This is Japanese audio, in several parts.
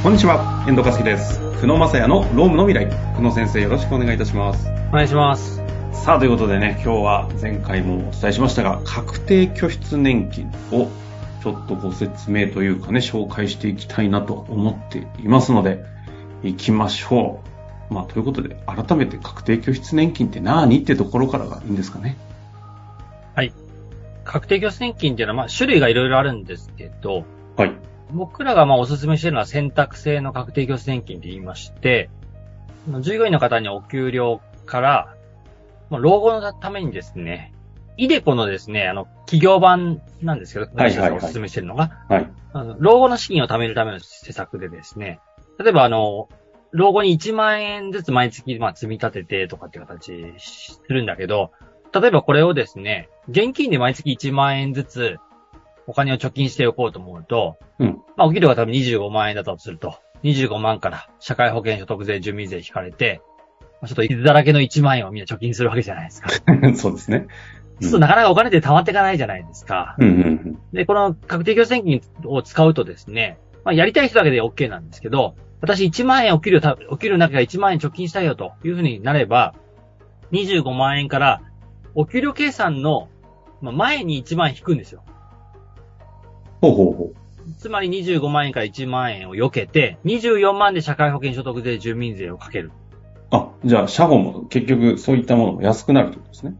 こんにちは、遠藤和樹です。久野正也のロームの未来。久野先生よろしくお願いいたします。お願いします。さあ、ということでね、今日は前回もお伝えしましたが、確定拠出年金をちょっとご説明というかね、紹介していきたいなと思っていますので、行きましょう。まあ、ということで、改めて確定拠出年金って何ってところからがいいんですかね。はい。確定拠出年金っていうのは、まあ、種類がいろいろあるんですけど、はい。僕らがまあおすすめしているのは選択制の確定拠出年金と言いまして、従業員の方にお給料から、まあ、老後のためにですね、イデコのですね、あの、企業版なんですけど、はいはいはい私たちがおすすめしているのが、はい。あの老後の資金を貯めるための施策でですね、例えばあの、老後に1万円ずつ毎月、まあ、積み立ててとかっていう形するんだけど、例えばこれをですね、現金で毎月1万円ずつお金を貯金しておこうと思うと、うん。まあ、お給料が多分25万円だとすると、25万から社会保険所得税、住民税引かれて、まあちょっと傷だらけの1万円をみんな貯金するわけじゃないですか。そうですね。そうするとなかなかお金って溜まっていかないじゃないですか。うんうんうん。で、この確定拠出年金を使うとですね、まあ、やりたい人だけで OK なんですけど、私1万円お給料た、お給料の中から1万円貯金したいよというふうになれば、25万円からお給料計算のまあ前に1万円引くんですよ。ほうほうほつまり25万円から1万円を避けて、24万で社会保険所得税、住民税をかける。う。あ、じゃあ、社保も結局そういったものも安くなるってことですね。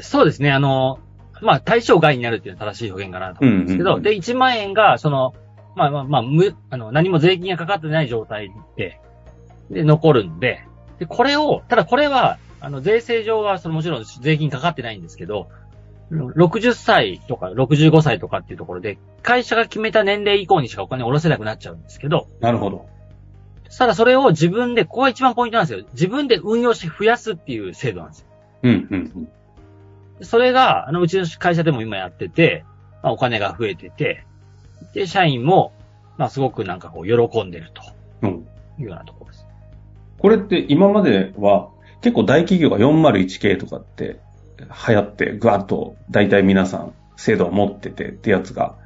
そうですね、あの、まあ、対象外になるっていうのは正しい表現かなと思うんですけど、うんうんうんで、1万円が、その、まあまあまあ、無、あの、何も税金がかかってない状態で、で、残るんで、で、これを、ただこれは、あの、税制上は、そのもちろん税金かかってないんですけど、60歳とか65歳とかっていうところで、会社が決めた年齢以降にしかお金を下ろせなくなっちゃうんですけど、なるほど。ただそれを自分で、ここが一番ポイントなんですよ。自分で運用して増やすっていう制度なんですよ。うんうんうん。それが、あの、うちの会社でも今やってて、まあ、お金が増えてて、で、社員も、まあ、すごくなんかこう、喜んでるとうん。いうようなところです。これって今までは結構大企業が401系とかって流行ってぐわっと大体皆さん制度を持っててってやつが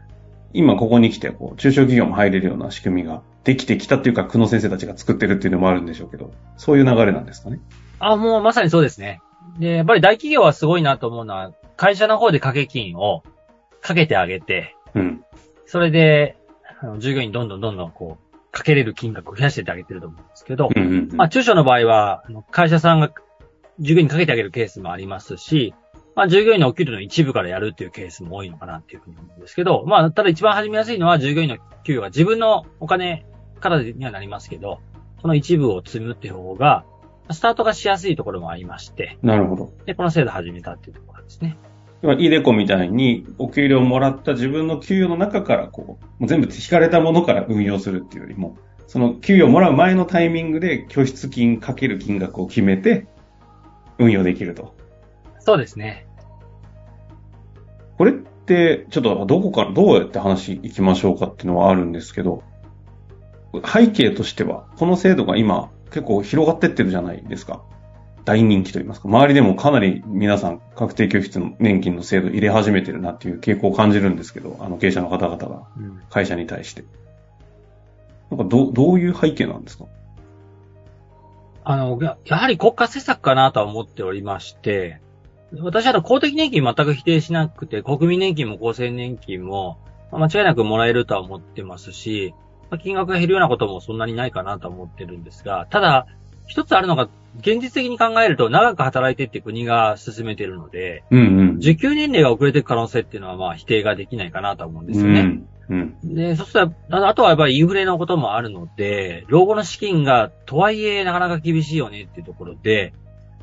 今ここに来てこう中小企業も入れるような仕組みができてきたっていうか久野先生たちが作ってるっていうのもあるんでしょうけどそういう流れなんですかね？あ、もうまさにそうですね。で、やっぱり大企業はすごいなと思うのは、会社の方で掛け金をかけてあげて、うん。それで、あの従業員にどんどんどんどんこう、かけれる金額を増やしてってあげてると思うんですけど、うんうんうん。まあ、中小の場合は、会社さんが従業員にかけてあげるケースもありますし、まあ、従業員のお給料の一部からやるっていうケースも多いのかなっていうふうに思うんですけど、まあ、ただ一番始めやすいのは従業員の給与が自分のお金からにはなりますけど、その一部を積むっていう方が、スタートがしやすいところもありまして、なるほど。で、この制度を始めたっていうところですね。イデコみたいにお給料をもらった自分の給与の中からこう、もう全部引かれたものから運用するっていうよりも、その給与をもらう前のタイミングで拠出金かける金額を決めて運用できると。そうですね。これって、ちょっとどこから、どうやって話行きましょうかっていうのはあるんですけど、背景としては、この制度が今結構広がってってるじゃないですか。大人気と言いますか。周りでもかなり皆さん確定拠出の年金の制度入れ始めてるなっていう傾向を感じるんですけど、あの経営者の方々がうん会社に対して。なんかどう、どういう背景なんですか？あの、ややはり国家施策かなとは思っておりまして、私は公的年金全く否定しなくて、国民年金も厚生年金も、まあ間違いなくもらえるとは思ってますし、まあ金額が減るようなこともそんなにないかなとは思ってるんですが、ただ、一つあるのが、現実的に考えると長く働いてって国が進めてるので、うんうん。受給年齢が遅れていく可能性っていうのはまあ否定ができないかなとは思うんですよね。うん。うん。で、そしたら、あとはやっぱりインフレのこともあるので、老後の資金がとはいえなかなか厳しいよねっていうところで、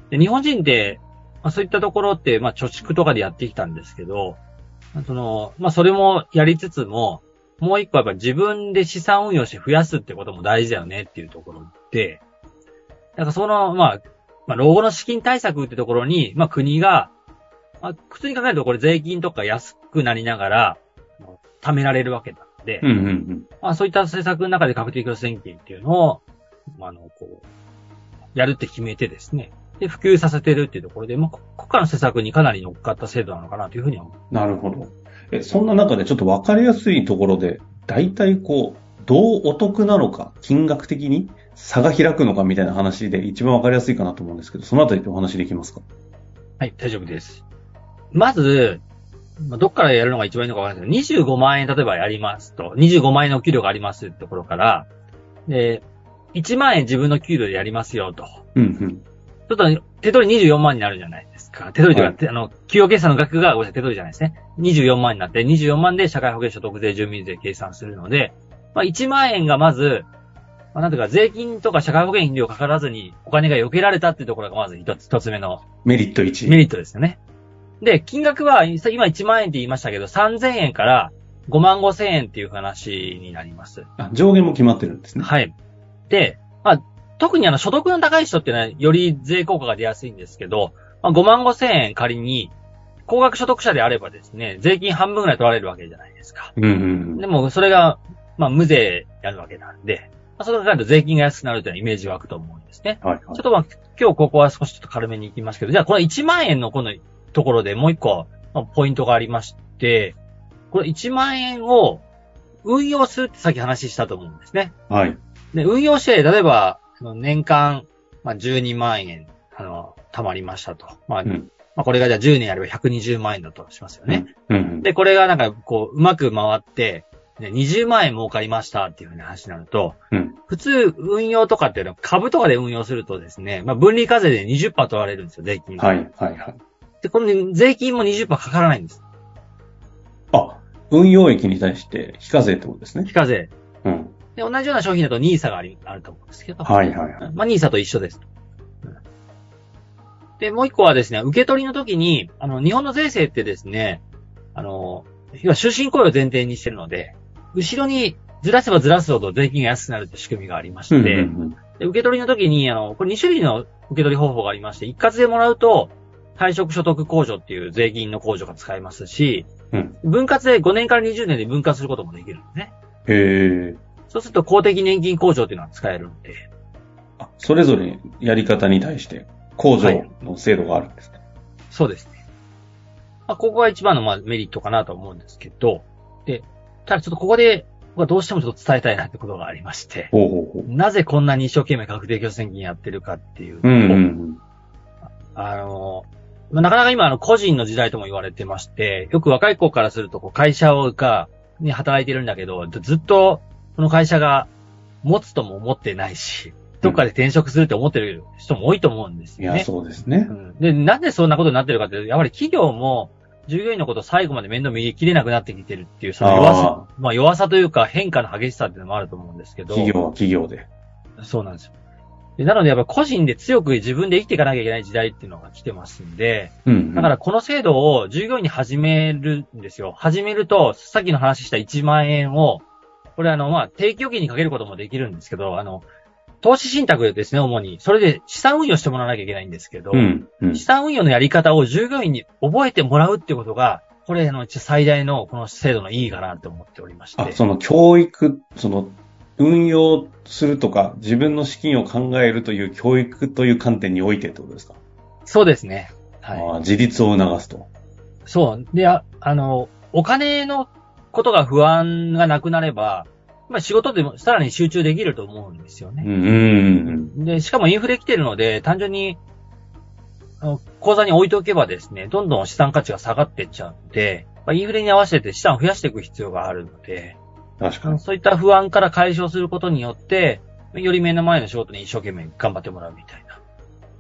で日本人って、まあ、そういったところって、まあ貯蓄とかでやってきたんですけど、その、まあそれもやりつつも、もう一個やっぱ自分で資産運用して増やすってことも大事だよねっていうところで、なんかその、まあ、まあ老後の資金対策ってところに、まあ国が、まあ普通に考えるとこれ税金とか安くなりながら、貯められるわけなので、うんうんうん。まあそういった政策の中で確定拠出年金っていうのを、まああの、こう、やるって決めてですね。で、普及させてるっていうところで、まあ国家の施策にかなり乗っかった制度なのかなというふうには思う。なるほど。え、そんな中でちょっとわかりやすいところで、大体こう、どうお得なのか、金額的に差が開くのかみたいな話で一番わかりやすいかなと思うんですけど、そのあたりってお話できますか？はい、大丈夫です。まず、まあどっからやるのが一番いいのかわかんないですけど、25万円例えばやりますと、25万円の給料がありますってところから、で、1万円自分の給料でやりますよと。うんうん。ちょっと手取り24万になるじゃないですか。手取りというか、はいてあの、給与計算の額がごめんなさい手取りじゃないですね。24万になって、24万で社会保険所得税住民税計算するので、まあ1万円がまず、まあなんていうか、税金とか社会保険料かからずにお金が避けられたっていうところがまず一つ、一つ目のメリット1。メリットですよね。で、金額は、今1万円って言いましたけど、3000円から5万5千円っていう話になります。あ上限も決まってるんですね。はい。で、まあ、特にあの、所得の高い人っていうのは、より税効果が出やすいんですけど、まあ、5万5千円仮に、高額所得者であればですね、税金半分ぐらい取られるわけじゃないですか。うんうんでも、それが、まあ、無税やるわけなんで、まあ、それが税金が安くなるというイメージ湧くと思うんですね。うん。はいはいちょっ。とまあ、今日ここは少しちょっと軽めに行きますけど、じゃあこの1万円のこのところでもう一個、まあポイントがありまして、これ1万円を運用するってさっき話したと思うんですね。はい。で、運用して、例えば、年間、まあ、12万円、あの、貯まりましたと。まあ、うんまあ、これがじゃあ10年やれば120万円だとしますよね。うんうん。で、これがなんか、こう、うまく回って、ね、20万円儲かりましたっていうふうな話になると、うん普通、運用とかっていうのは株とかで運用するとですね、まあ、分離課税で20%取られるんですよ、税金が。はいはいはい。で、この税金も20%かからないんです。あ、運用益に対して非課税ってことですね非。課税。うん。で、同じような商品だと NISA があり、あると思うんですけど。はいはいはい。まあ、NISA と一緒です。うんで、もう一個はですね、受け取りの時に、あの、日本の税制ってですね、あの、要は終身雇用を前提にしてるので、後ろにずらせばずらすほど税金が安くなるって仕組みがありまして、うんうんで受け取りの時に、あの、これ2種類の受け取り方法がありまして、一括でもらうと、退職所得控除っていう税金の控除が使えますし、うん分割で5年から20年で分割することもできるんですね。へえ。そうすると公的年金控除っていうのは使えるんで、あ、それぞれやり方に対して控除の制度があるんですね。そうですね。まあ、ここが一番のまあメリットかなと思うんですけど、で、ただちょっとここで、僕はどうしてもちょっと伝えたいなってことがありまして、ほうほうほう。なぜこんなに一生懸命確定拠出年金やってるかっていうと、うんうんうん。あの、まあ、なかなか今あの個人の時代とも言われてまして、よく若い子からするとこう会社をが、に働いてるんだけど、ずっとこの会社が持つとも思ってないし、どっかで転職するって思ってる人も多いと思うんですよね。いや、そうですねう。んで、なんでそんなことになってるかって、やはり企業も、従業員のことを最後まで面倒見きれなくなってきてるっていう、その弱さ、まあ弱さというか変化の激しさっていうのもあると思うんですけど。企業は企業で。そうなんですよ。でなのでやっぱ個人で強く自分で生きていかなきゃいけない時代っていうのが来てますんで、うんうん。だからこの制度を従業員に始めるんですよ。始めると、さっきの話した1万円を、これあの、まあ、定期預金にかけることもできるんですけど、あの、投資信託ですね、主に。それで資産運用してもらわなきゃいけないんですけど、うんうん資。産運用のやり方を従業員に覚えてもらうってことが、これあの最大のこの制度の意義かなと思っておりまして。あ、その教育、その、運用するとか、自分の資金を考えるという教育という観点においてってことですか、そうですね。はい。自立を促すと。そう。で、ああの、お金のことが不安がなくなれば、まあ仕事でもさらに集中できると思うんですよね。うんうんうんで、しかもインフレ来てるので、単純に、あの口座に置いておけばですね、どんどん資産価値が下がっていっちゃうので、まあ、インフレに合わせて資産を増やしていく必要があるので、うん。確かに。そういった不安から解消することによって、より目の前の仕事に一生懸命頑張ってもらうみたいな。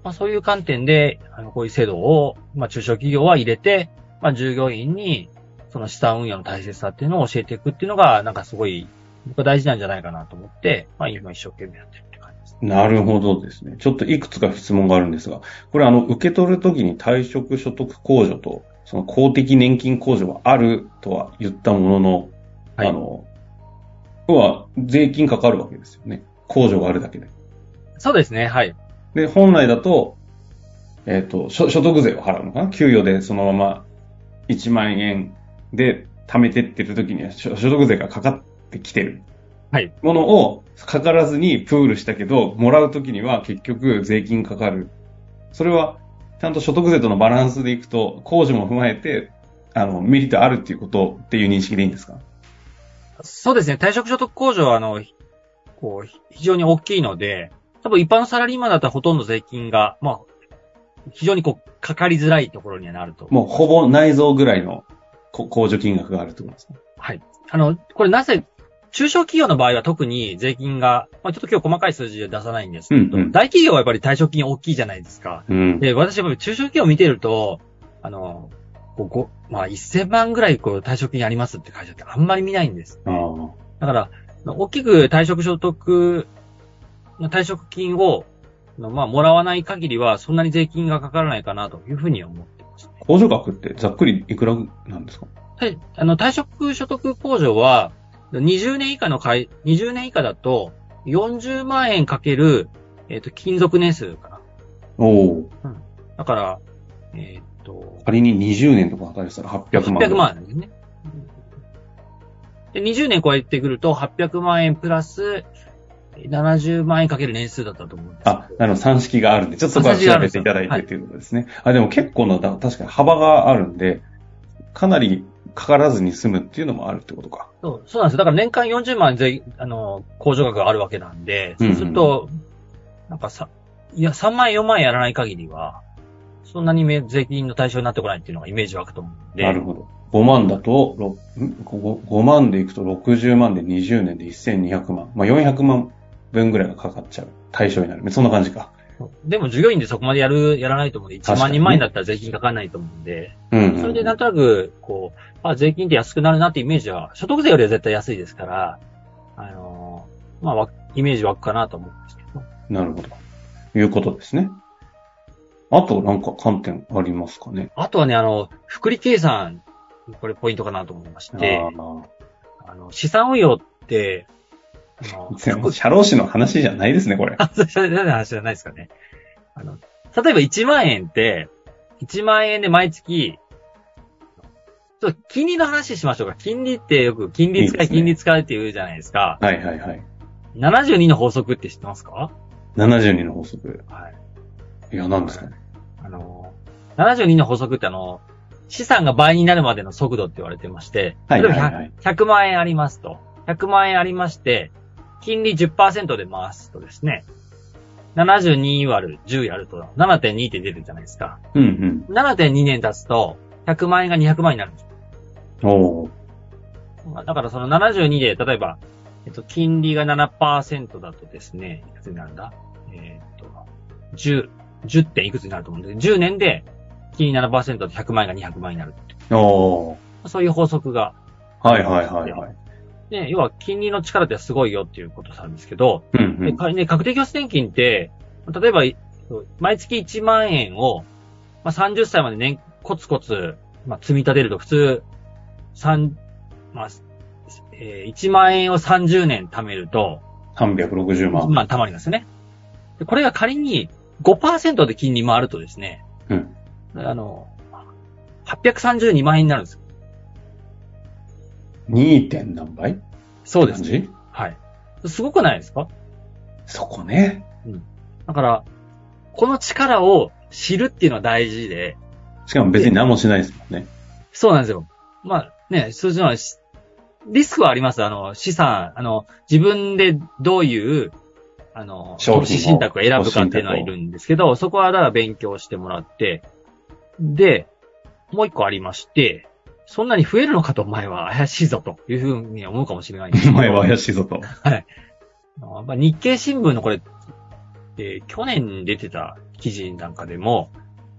まあ、そういう観点で、あの、こういう制度を、まあ、中小企業は入れて、まあ、従業員に、その資産運用の大切さっていうのを教えていくっていうのが、なんかすごい、僕は大事なんじゃないかなと思って、まあ、今一生懸命やってるって感じです。なるほどですね。ちょっといくつか質問があるんですが、これあの、受け取るときに退職所得控除と、その公的年金控除はあるとは言ったものの、はいあの、要は税金かかるわけですよね。控除があるだけで。そうですね、はい。で、本来だと、えっ、と、所所得税を払うのかな？給与でそのまま1万円で貯めてってる時には所所得税がかかってきてる。はい。ものをかからずにプールしたけど、もらう時には結局税金かかる。それは、ちゃんと所得税とのバランスでいくと、控除も踏まえて、あの、メリットあるっていうことっていう認識でいいんですか？そうですね。退職所得控除は、あの、こう、非常に大きいので、多分一般のサラリーマンだったらほとんど税金が、まあ、非常にこう、かかりづらいところにはなると。もうほぼ内臓ぐらいのこ控除金額があるってことですか？はい。あの、これなぜ、中小企業の場合は特に税金が、まあ、ちょっと今日細かい数字で出さないんですけど、うんうん大企業はやっぱり退職金大きいじゃないですか。うん。で、私やっぱり中小企業を見てると、あの、こうごまあ、1000万ぐらいこう退職金ありますって会社ってあんまり見ないんです。ああ。だから、大きく退職所得、退職金を、まあ、もらわない限りは、そんなに税金がかからないかなというふうに思ってます。控除額ってざっくりいくらなんですか？はい。あの、退職所得控除は、20年以下の会、20年以下だと、40万円かける、えっ、と、勤続年数かな。おお。だから、えっ、と、仮に20年とか働いてたら800万。800。万円ですね。で、20年超えてくると、800万円プラス、70万円かける年数だったと思うんです。あ、なるほど、算式があるんで、ちょっとそこは調べていただいてっていうことですね。あ、でも結構な、だ確かに幅があるんで、かなりかからずに済むっていうのもあるってことか。そうそうなんですよ。だから年間40万円税、あの、控除額があるわけなんで、うんうんそうすると、なんかさ、いや、3万円、4万円やらない限りは、そんなに税金の対象になってこないっていうのがイメージ湧くと思うんで。なるほど。5万だと、ろん 5, 5万でいくと60万で20年で1200万。まあ400万分ぐらいがかかっちゃう対象になる。そんな感じか。でも従業員でそこまでやる、やらないと思うんで、1万確かにね人前だったら税金かかんないと思うんで、うん、うん。それでなんとなく、こう、まあ、税金って安くなるなってイメージは、所得税よりは絶対安いですから、あのーまあ、イメージ湧くかなと思うんですけど。なるほど。いうことですね。あとなんか観点ありますかね？あとはね、あの、福利計算、これポイントかなと思いまして、あの、資産運用って、社労士の話じゃないですね、これ。あ、それ、何の話じゃないですかね。あの、例えば1万円って、1万円で毎月、ちょっと金利の話しましょうか。金利ってよく金利使い、いいね金利使いって言うじゃないですか。はいはいはい。72の法則って知ってますか？72の法則。はい。いや、何で？すかね。あの、72の法則ってあの、資産が倍になるまでの速度って言われてまして、はい例えばはいはい100 100万円ありますと。100万円ありまして、金利10%で回すとですね、72割る10やると7.2って出るじゃないですか。うん7.2年経つと、100万円が200万円になるんですよ。うん。おだからその72で、例えば、えっと、金利が7%だとですね、いくつになるんだ？えーっと、10、10点いくつになると思うんで、10年で、金利7%で100万円が200万円になるおーそういう法則が。はいはいはいはい。で、要は金利の力ってすごいよっていうことなんですけど、うんうん。ね、確定拠出年金って、例えば、い毎月1万円を、まあ、30歳まで年、コツコツ、まあ、積み立てると普通、三、まあ、えー1万円を30年貯めると、360万。まあ、貯まりますね。でこれが仮に5%で金利回るとですね、うん。あの、832万円になるんですよ。2. 点何倍？そうですね。はい。すごくないですか？そこね。だから、この力を知るっていうのは大事で、しかも別に何もしないですもんね。そうなんですよ。まあね、数字のはしリスクはあります。あの、資産、あの、自分でどういう、あの、投資信託を選ぶかっていうのはいるんですけど、そこはだから勉強してもらって、で、もう一個ありまして、そんなに増えるのかとお前は怪しいぞというふうに思うかもしれないんですけど。お前は怪しいぞと。あまあ、日経新聞のこれ、えー去年出てた記事なんかでも、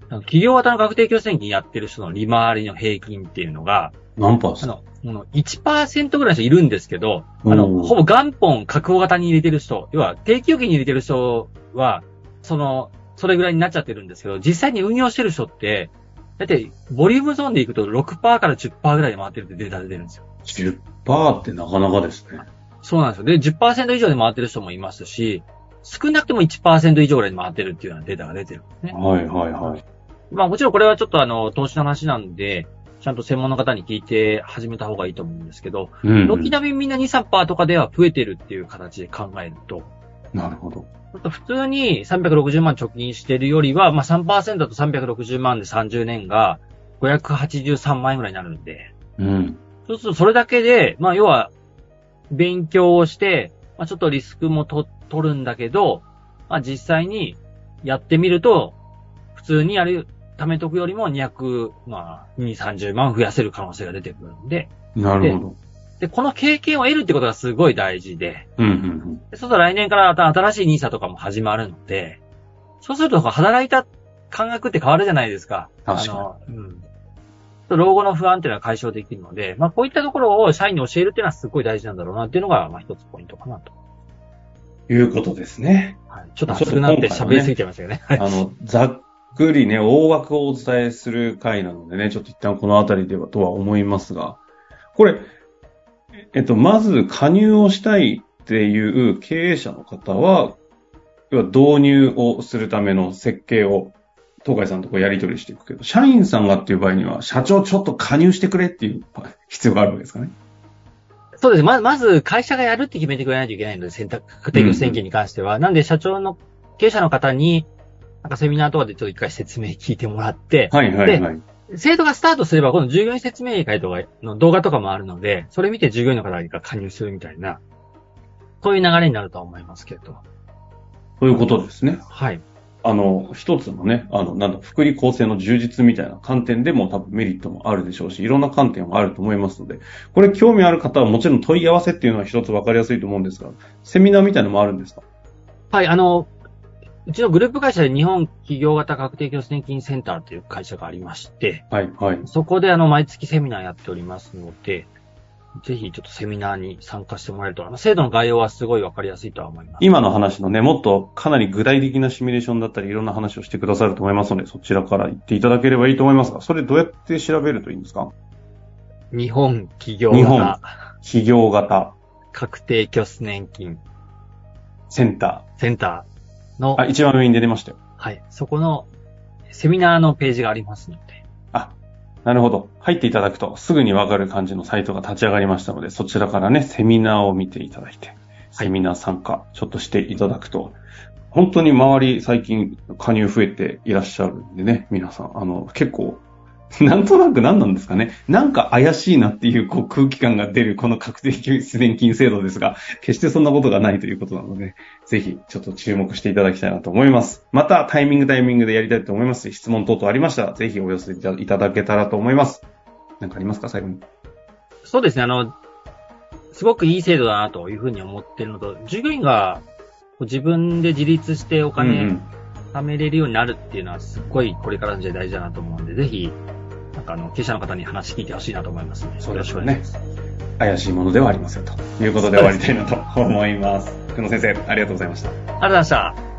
企業型の確定拠出年金やってる人の利回りの平均っていうのが、何パーですかあの、この1%ぐらいの人いるんですけど、あの、ほぼ元本確保型に入れてる人、要は定期預金に入れてる人は、その、それぐらいになっちゃってるんですけど、実際に運用してる人って、だって、ボリュームゾーンでいくと6%から10%ぐらいで回ってるってデータで出るんですよ。10%ってなかなかですね。そうなんですよ。で、10%以上で回ってる人もいますし、少なくとも1%以上ぐらいで回ってるっていうようなデータが出てるんですね。はいはいはい。まあもちろんこれはちょっとあの、投資の話なんで、ちゃんと専門の方に聞いて始めた方がいいと思うんですけど、うん、軒並みみんな2、3%とかでは増えてるっていう形で考えると、なるほど。ちょっと普通に360万貯金してるよりは、まあ3%だと360万で30年が583万円ぐらいになるんで、うん。そうするとそれだけで、まあ要は、勉強をして、まあ、ちょっとリスクもと取るんだけど、まあ、実際にやってみると、普通にやる、貯めとくよりも200、まあ、2、30万増やせる可能性が出てくるんで、なるほど。で、この経験を得るってことがすごい大事で、うん、うん、でそうすると来年から新しい NISA とかも始まるので、そうすると働いた感覚って変わるじゃないですか。確かにあの、うん。老後の不安っていうのは解消できるので、まあこういったところを社員に教えるっていうのはすごい大事なんだろうなっていうのが、まあ一つポイントかなと。うん。いうことですね。はい、ちょっと熱くなって喋りすぎてましたよね。はいあの、ざっくりね、大枠をお伝えする回なのでね、ちょっと一旦このあたりではとは思いますが、これ、えっと、まず加入をしたいっていう経営者の方は、要は導入をするための設計を、東海さんとこうやり取りしていくけど、社員さんがっていう場合には、社長ちょっと加入してくれっていう必要があるわけですかね。そうです。ま、まず、会社がやるって決めてくれないといけないので、選択、提供選挙に関しては。なんで、社長の、経営者の方に、なんかセミナーとかでちょっと一回説明聞いてもらって、はいはいはい。制度がスタートすれば、この従業員説明会とかの動画とかもあるので、それ見て従業員の方が加入するみたいな、そういう流れになるとは思いますけど。そういうことですね。はい。あの、一つのね、あの、なんだ、福利厚生の充実みたいな観点でも多分メリットもあるでしょうし、いろんな観点もあると思いますので、これ興味ある方はもちろん問い合わせっていうのは一つ分かりやすいと思うんですが、セミナーみたいなのもあるんですか？はい、あの、うちのグループ会社で日本企業型確定拠出年金センターという会社がありまして、はい、はい。そこであの、毎月セミナーやっておりますので、ぜひちょっとセミナーに参加してもらえると、あの、制度の概要はすごいわかりやすいとは思います。今の話のね、もっとかなり具体的なシミュレーションだったり、いろんな話をしてくださると思いますので、そちらから言っていただければいいと思いますが、それどうやって調べるといいんですか？日本企業日本型企業型。確定拠出年金。センタセンターのー。あ、一番上に出てましたよ。はい。そこのセミナーのページがありますので。あ、なるほど。入っていただくとすぐにわかる感じのサイトが立ち上がりましたので、そちらからね、セミナーを見ていただいて、セミナー参加、ちょっとしていただくと、本当に周り最近加入増えていらっしゃるんでね、皆さん、あの、結構、なんとなく何なんですかね。なんか怪しいなっていうこう空気感が出るこの確定拠出年金制度ですが、決してそんなことがないということなので、ぜひちょっと注目していただきたいなと思います。またタイミングタイミングでやりたいと思いますし、質問等々ありましたら、ぜひお寄せいただけたらと思います。なんかありますか最後に。そうですね、あの、すごくいい制度だなというふうに思ってるのと、従業員が自分で自立しておうんう金ん貯めれるようになるっていうのはすっごいこれからの時代大事だなと思うんで、ぜひ、なんかあの、経営者の方に話聞いてほしいなと思いますので、そうですよね。怪しいものではありませんということで終わりたいなと思います。久野先生、ありがとうございました。ありがとうございました。